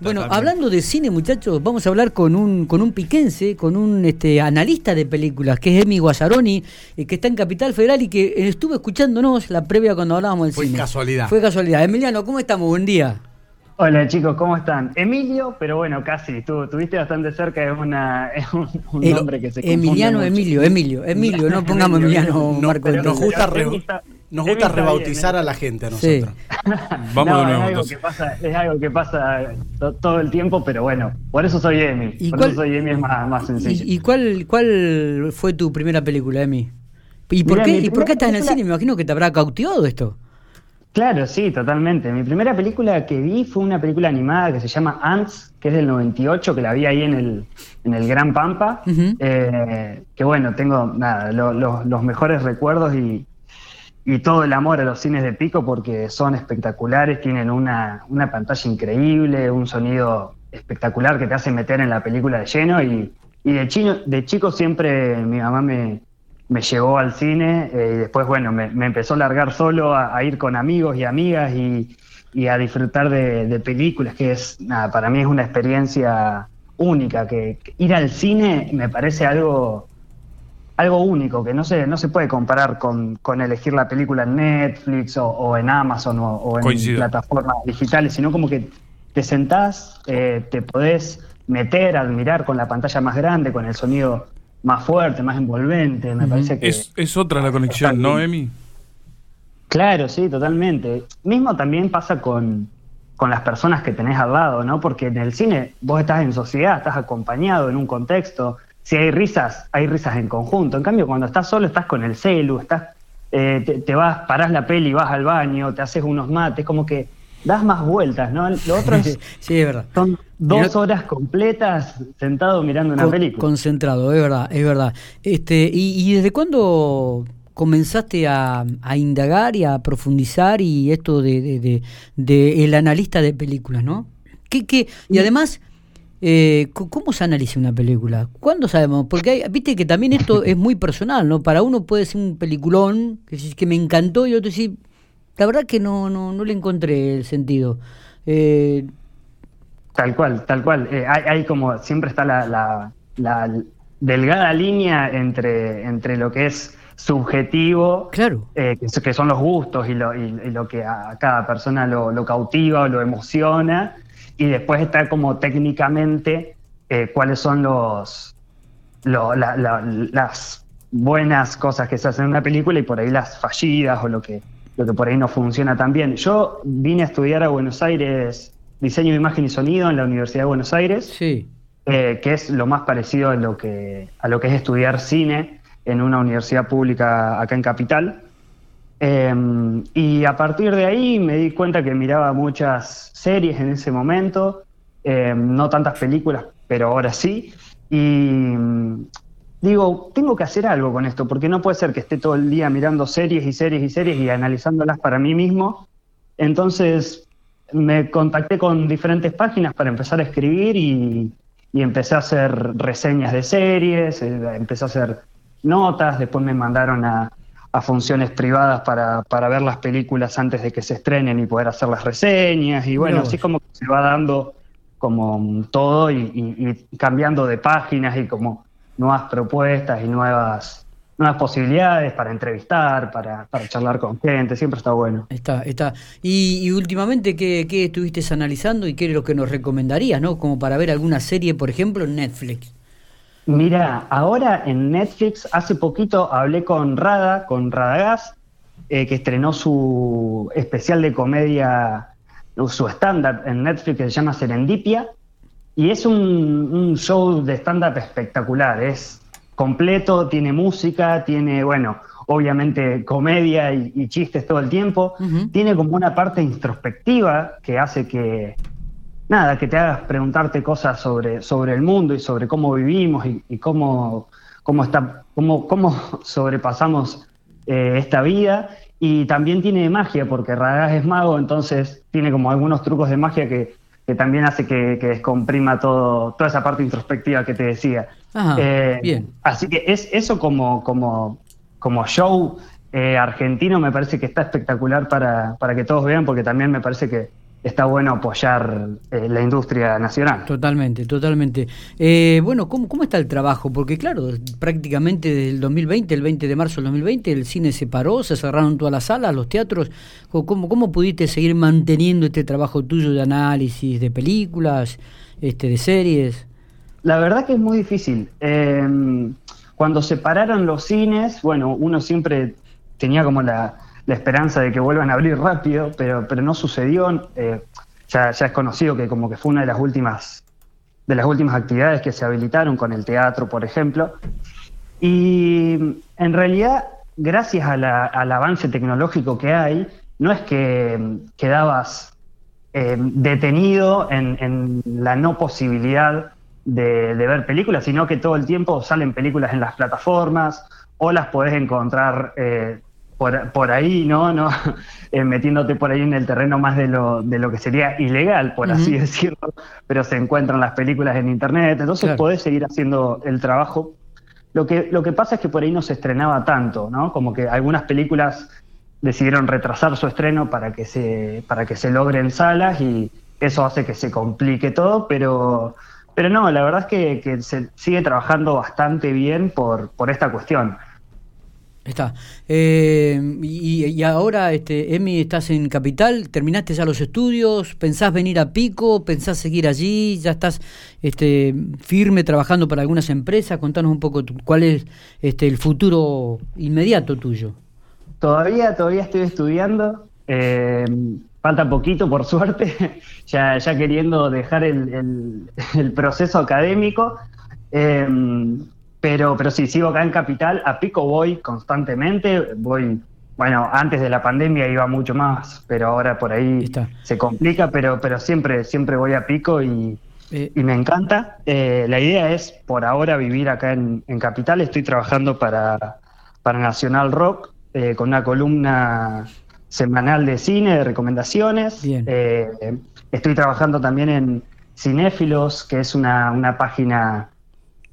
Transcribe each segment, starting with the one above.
Bueno, hablando de cine, muchachos, vamos a hablar con un con un piquense, con un este analista de películas, que es Emi Guazzaroni, eh, que está en Capital Federal y que estuvo escuchándonos la previa cuando hablábamos del cine. Fue casualidad. Fue casualidad. Emiliano, ¿cómo estamos? Buen día. Hola chicos, ¿cómo están? Emilio, pero bueno, casi, tú tuviste bastante cerca, es, una, un, nombre que se Emiliano, Emilio, Emilio, Emilio, no pongamos Emiliano Marco. nos gusta, nos gusta rebautizar a la gente a nosotros. Vamos de nuevo. Es algo, que pasa, es algo que pasa todo el tiempo, pero bueno, por eso soy Emi. ¿Y por eso soy Emi es más, más sencillo. ¿Y, cuál, cuál fue tu primera película, Emi? ¿Y por, qué, ¿y por qué estás en el cine? Me imagino que te habrá cautivado esto. Claro, sí, totalmente. Mi primera película que vi fue una película animada que se llama Ants, que es del 98, que la vi ahí en el, en el Gran Pampa. Eh, que bueno, tengo nada, los mejores recuerdos y, y, todo el amor a los cines de Pico porque son espectaculares, tienen una, una pantalla increíble, un sonido espectacular que te hace meter en la película de lleno. Y, y de, chino, de chico siempre mi mamá me, me llevó al cine eh, y después, bueno, me, empezó a largar solo a, ir con amigos y amigas y, a disfrutar de, películas, que es, nada, para mí es una experiencia única, que, ir al cine me parece algo algo único, que no se, no se puede comparar con, elegir la película en Netflix o, en Amazon o, en plataformas digitales, sino como que te sentás, eh, te podés meter, admirar con la pantalla más grande, con el sonido más fuerte, más envolvente. Me parece que. Es, otra la conexión, ¿no, Emi? Claro, sí, totalmente. Mismo también pasa con, con las personas que tenés al lado, ¿no? Porque en el cine vos estás en sociedad, estás acompañado en un contexto. Si hay risas, hay risas en conjunto. En cambio, cuando estás solo, estás con el celu, estás, eh, te, vas, parás la peli, vas al baño, te haces unos mates, como que das más vueltas, ¿no? Lo otro es, sí, es verdad. Son dos horas completas sentado mirando una película. Concentrado, es verdad, es verdad. Este, y, desde cuándo comenzaste a, indagar y a profundizar y esto de, de, el analista de películas, ¿no? ¿Qué, qué? Y además, eh, ¿cómo se analiza una película? ¿Cuándo sabemos? Porque viste que también esto es muy personal, ¿no? Para uno puede ser un peliculón que, que me encantó y otro sí la verdad que no, no, no le encontré el sentido. Eh, tal cual, tal cual. Eh, hay, como, siempre está la, delgada línea entre, entre lo que es subjetivo, claro. Eh, que, son los gustos y lo, y, lo que a cada persona lo, cautiva o lo emociona, y después está como técnicamente cuáles son los, las buenas cosas que se hacen en una película y por ahí las fallidas o lo que lo que por ahí no funciona tan bien. Yo vine a estudiar a Buenos Aires diseño de imagen y sonido en la Universidad de Buenos Aires, sí. Eh, que es lo más parecido a lo, que, a lo que es estudiar cine en una universidad pública acá en Capital. Em, y a partir de ahí me di cuenta que miraba muchas series en ese momento, em, no tantas películas, pero ahora sí. Y digo, tengo que hacer algo con esto, porque no puede ser que esté todo el día mirando series y series y series y analizándolas para mí mismo. Entonces me contacté con diferentes páginas para empezar a escribir y, empecé a hacer reseñas de series, eh, empecé a hacer notas, después me mandaron a, funciones privadas para, ver las películas antes de que se estrenen y poder hacer las reseñas. Y bueno, así como se va dando como todo y cambiando de páginas y como nuevas propuestas y nuevas, nuevas posibilidades para entrevistar, para, para charlar con gente, siempre está bueno. Está, está. Y, últimamente, ¿qué, ¿qué, estuviste analizando y qué es lo que nos recomendarías, ¿no? Como para ver alguna serie, por ejemplo, en Netflix. Mira, ahora en Netflix, hace poquito hablé con Rada, con Radagás, eh, que estrenó su especial de comedia, su stand-up en Netflix que se llama Serendipia, y es un, show de stand-up espectacular, es completo, tiene música, tiene, bueno, obviamente comedia y, chistes todo el tiempo, tiene como una parte introspectiva que hace que, nada, que te hagas preguntarte cosas sobre, sobre el mundo y sobre cómo vivimos y, cómo, cómo, está, cómo, cómo sobrepasamos eh, esta vida. Y también tiene magia, porque Radagás es mago, entonces tiene como algunos trucos de magia que que también hace que, descomprima todo, toda esa parte introspectiva que te decía. Eh, bien. Así que es eso como, como, como show eh, argentino me parece que está espectacular para, para que todos vean, porque también me parece que está bueno apoyar eh, la industria nacional. Totalmente, totalmente. Eh, bueno, ¿cómo, ¿cómo está el trabajo? Porque claro, prácticamente desde el 2020, el 20 de marzo del 2020, el cine se paró, se cerraron todas las salas, los teatros. ¿Cómo, cómo pudiste seguir manteniendo este trabajo tuyo de análisis de películas, este, de series? La verdad que es muy difícil. Em, cuando se pararon los cines, bueno, uno siempre tenía como la la esperanza de que vuelvan a abrir rápido, pero, pero no sucedió. Eh, ya, ya es conocido que como que fue una de las últimas de las últimas actividades que se habilitaron con el teatro, por ejemplo. Y en realidad, gracias al avance tecnológico que hay, no es que quedabas eh, detenido en, la no posibilidad de, ver películas, sino que todo el tiempo salen películas en las plataformas o las podés encontrar eh, por, ahí, ¿no? no eh, metiéndote por ahí en el terreno más de lo, de lo que sería ilegal, por así decirlo, pero se encuentran las películas en internet, entonces podés seguir haciendo el trabajo. Lo que, lo que pasa es que por ahí no se estrenaba tanto, ¿no? Como que algunas películas decidieron retrasar su estreno para que se, para que se logre en salas y eso hace que se complique todo, pero, pero no, la verdad es que, que se sigue trabajando bastante bien por, por esta cuestión. Está. Eh, y, ahora, este, Emi, estás en Capital, terminaste ya los estudios, ¿pensás venir a Pico? ¿Pensás seguir allí? ¿Ya estás este, firme trabajando para algunas empresas? Contanos un poco cuál es este, el futuro inmediato tuyo. Todavía, todavía estoy estudiando. Eh, falta poquito, por suerte, ya, ya queriendo dejar el, proceso académico. Eh, pero, pero sí, sigo acá en Capital, a Pico voy constantemente, voy, bueno, antes de la pandemia iba mucho más, pero ahora por ahí se complica, pero, pero siempre, siempre voy a Pico y, eh. y me encanta. Eh, la idea es por ahora vivir acá en, Capital, estoy trabajando para, para Nacional Rock eh, con una columna semanal de cine, de recomendaciones. estoy trabajando también en Cinéfilos, que es una, una página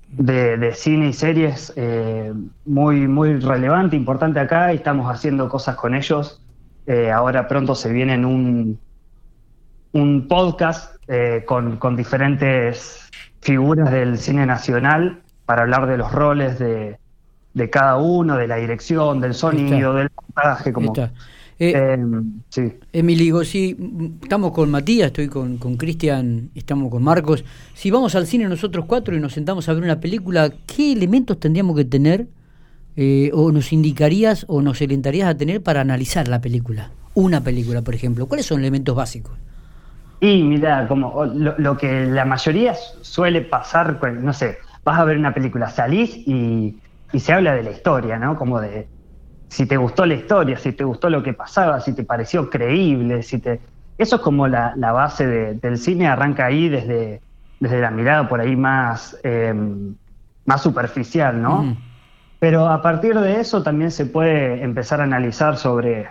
de, cine y series eh, muy, muy relevante, importante acá, y estamos haciendo cosas con ellos. Eh, ahora pronto se viene un, un podcast eh, con, con, diferentes figuras del cine nacional para hablar de los roles de, de cada uno, de la dirección, del sonido, del montaje, como... Eh, em, sí. Emily, estamos con Matías, estoy con Cristian, estamos con Marcos. Si vamos al cine nosotros cuatro y nos sentamos a ver una película, ¿qué elementos tendríamos que tener eh, o nos indicarías o nos alentarías a tener para analizar la película? Una película, por ejemplo. ¿Cuáles son elementos básicos? Y mira, como lo, que la mayoría suele pasar, no sé, vas a ver una película, salís y, y se habla de la historia, ¿no? Como de, si te gustó la historia, si te gustó lo que pasaba, si te pareció creíble, si te... Eso es como la, base del cine, arranca ahí desde, desde la mirada por ahí más, em, más superficial, ¿no? Pero a partir de eso también se puede empezar a analizar sobre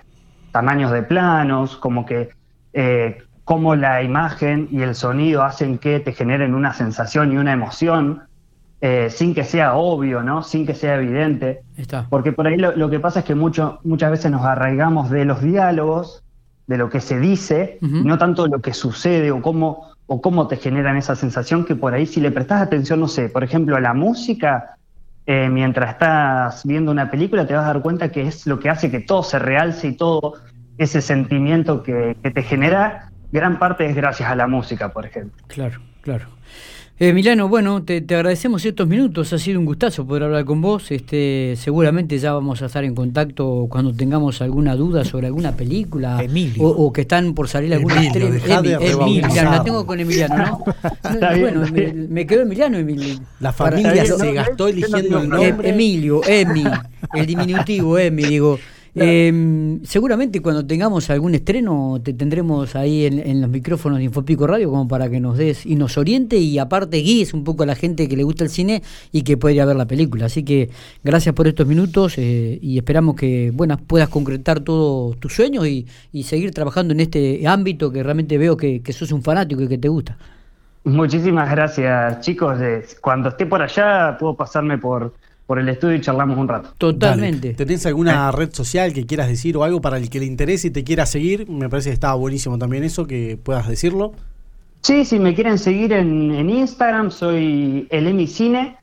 tamaños de planos, como que eh, cómo la imagen y el sonido hacen que te generen una sensación y una emoción eh, sin que sea obvio, ¿no? Sin que sea evidente. Porque por ahí lo, que pasa es que mucho, muchas veces nos arraigamos de los diálogos, de lo que se dice, no tanto lo que sucede o cómo, o cómo te generan esa sensación que por ahí si le prestas atención, no sé, por ejemplo, a la música, eh, mientras estás viendo una película te vas a dar cuenta que es lo que hace que todo se realce y todo ese sentimiento que, que te genera, gran parte es gracias a la música, por ejemplo. Claro, claro. Eh, Milano, bueno, te, agradecemos estos minutos, ha sido un gustazo poder hablar con vos. Este, seguramente ya vamos a estar en contacto cuando tengamos alguna duda sobre alguna película O, que están por salir alguna estrella. Emiliano, la tengo con Emiliano, ¿no? bueno, me, quedó Emiliano, Emilio. La familia se gastó eligiendo el nombre. Emilio, Emi, el diminutivo Emi, digo. Eh, seguramente cuando tengamos algún estreno te tendremos ahí en, los micrófonos de Infopico Radio como para que nos des y nos oriente y aparte guíes un poco a la gente que le gusta el cine y que puede ir a ver la película. Así que gracias por estos minutos eh, y esperamos que bueno, puedas concretar todos tus sueños y, seguir trabajando en este ámbito que realmente veo que, que sos un fanático y que te gusta. Muchísimas gracias chicos. Cuando esté por allá puedo pasarme por por el estudio y charlamos un rato. Totalmente. ¿Tenés alguna red social que quieras decir o algo para el que le interese y te quiera seguir? Me parece que estaba buenísimo también eso, que puedas decirlo. Sí, si me quieren seguir en, Instagram, soy el Emicine.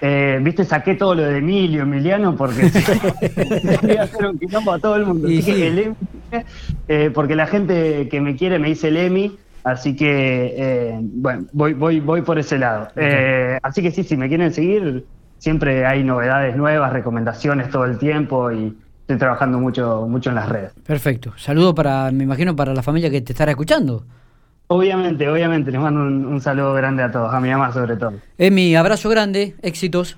Eh, Viste, saqué todo lo de Emilio, Emiliano, porque quería hacer un quilombo a todo el mundo. Eh, porque la gente que me quiere me dice el Emi, así que, eh, bueno, voy, voy, voy por ese lado. Eh, así que sí, si me quieren seguir, siempre hay novedades nuevas, recomendaciones todo el tiempo y estoy trabajando mucho, mucho en las redes. Perfecto. Saludo para, me imagino, para la familia que te estará escuchando. Obviamente, obviamente, les mando un, saludo grande a todos, a mi mamá sobre todo. Emi, abrazo grande, éxitos.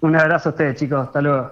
Un abrazo a ustedes, chicos, hasta luego.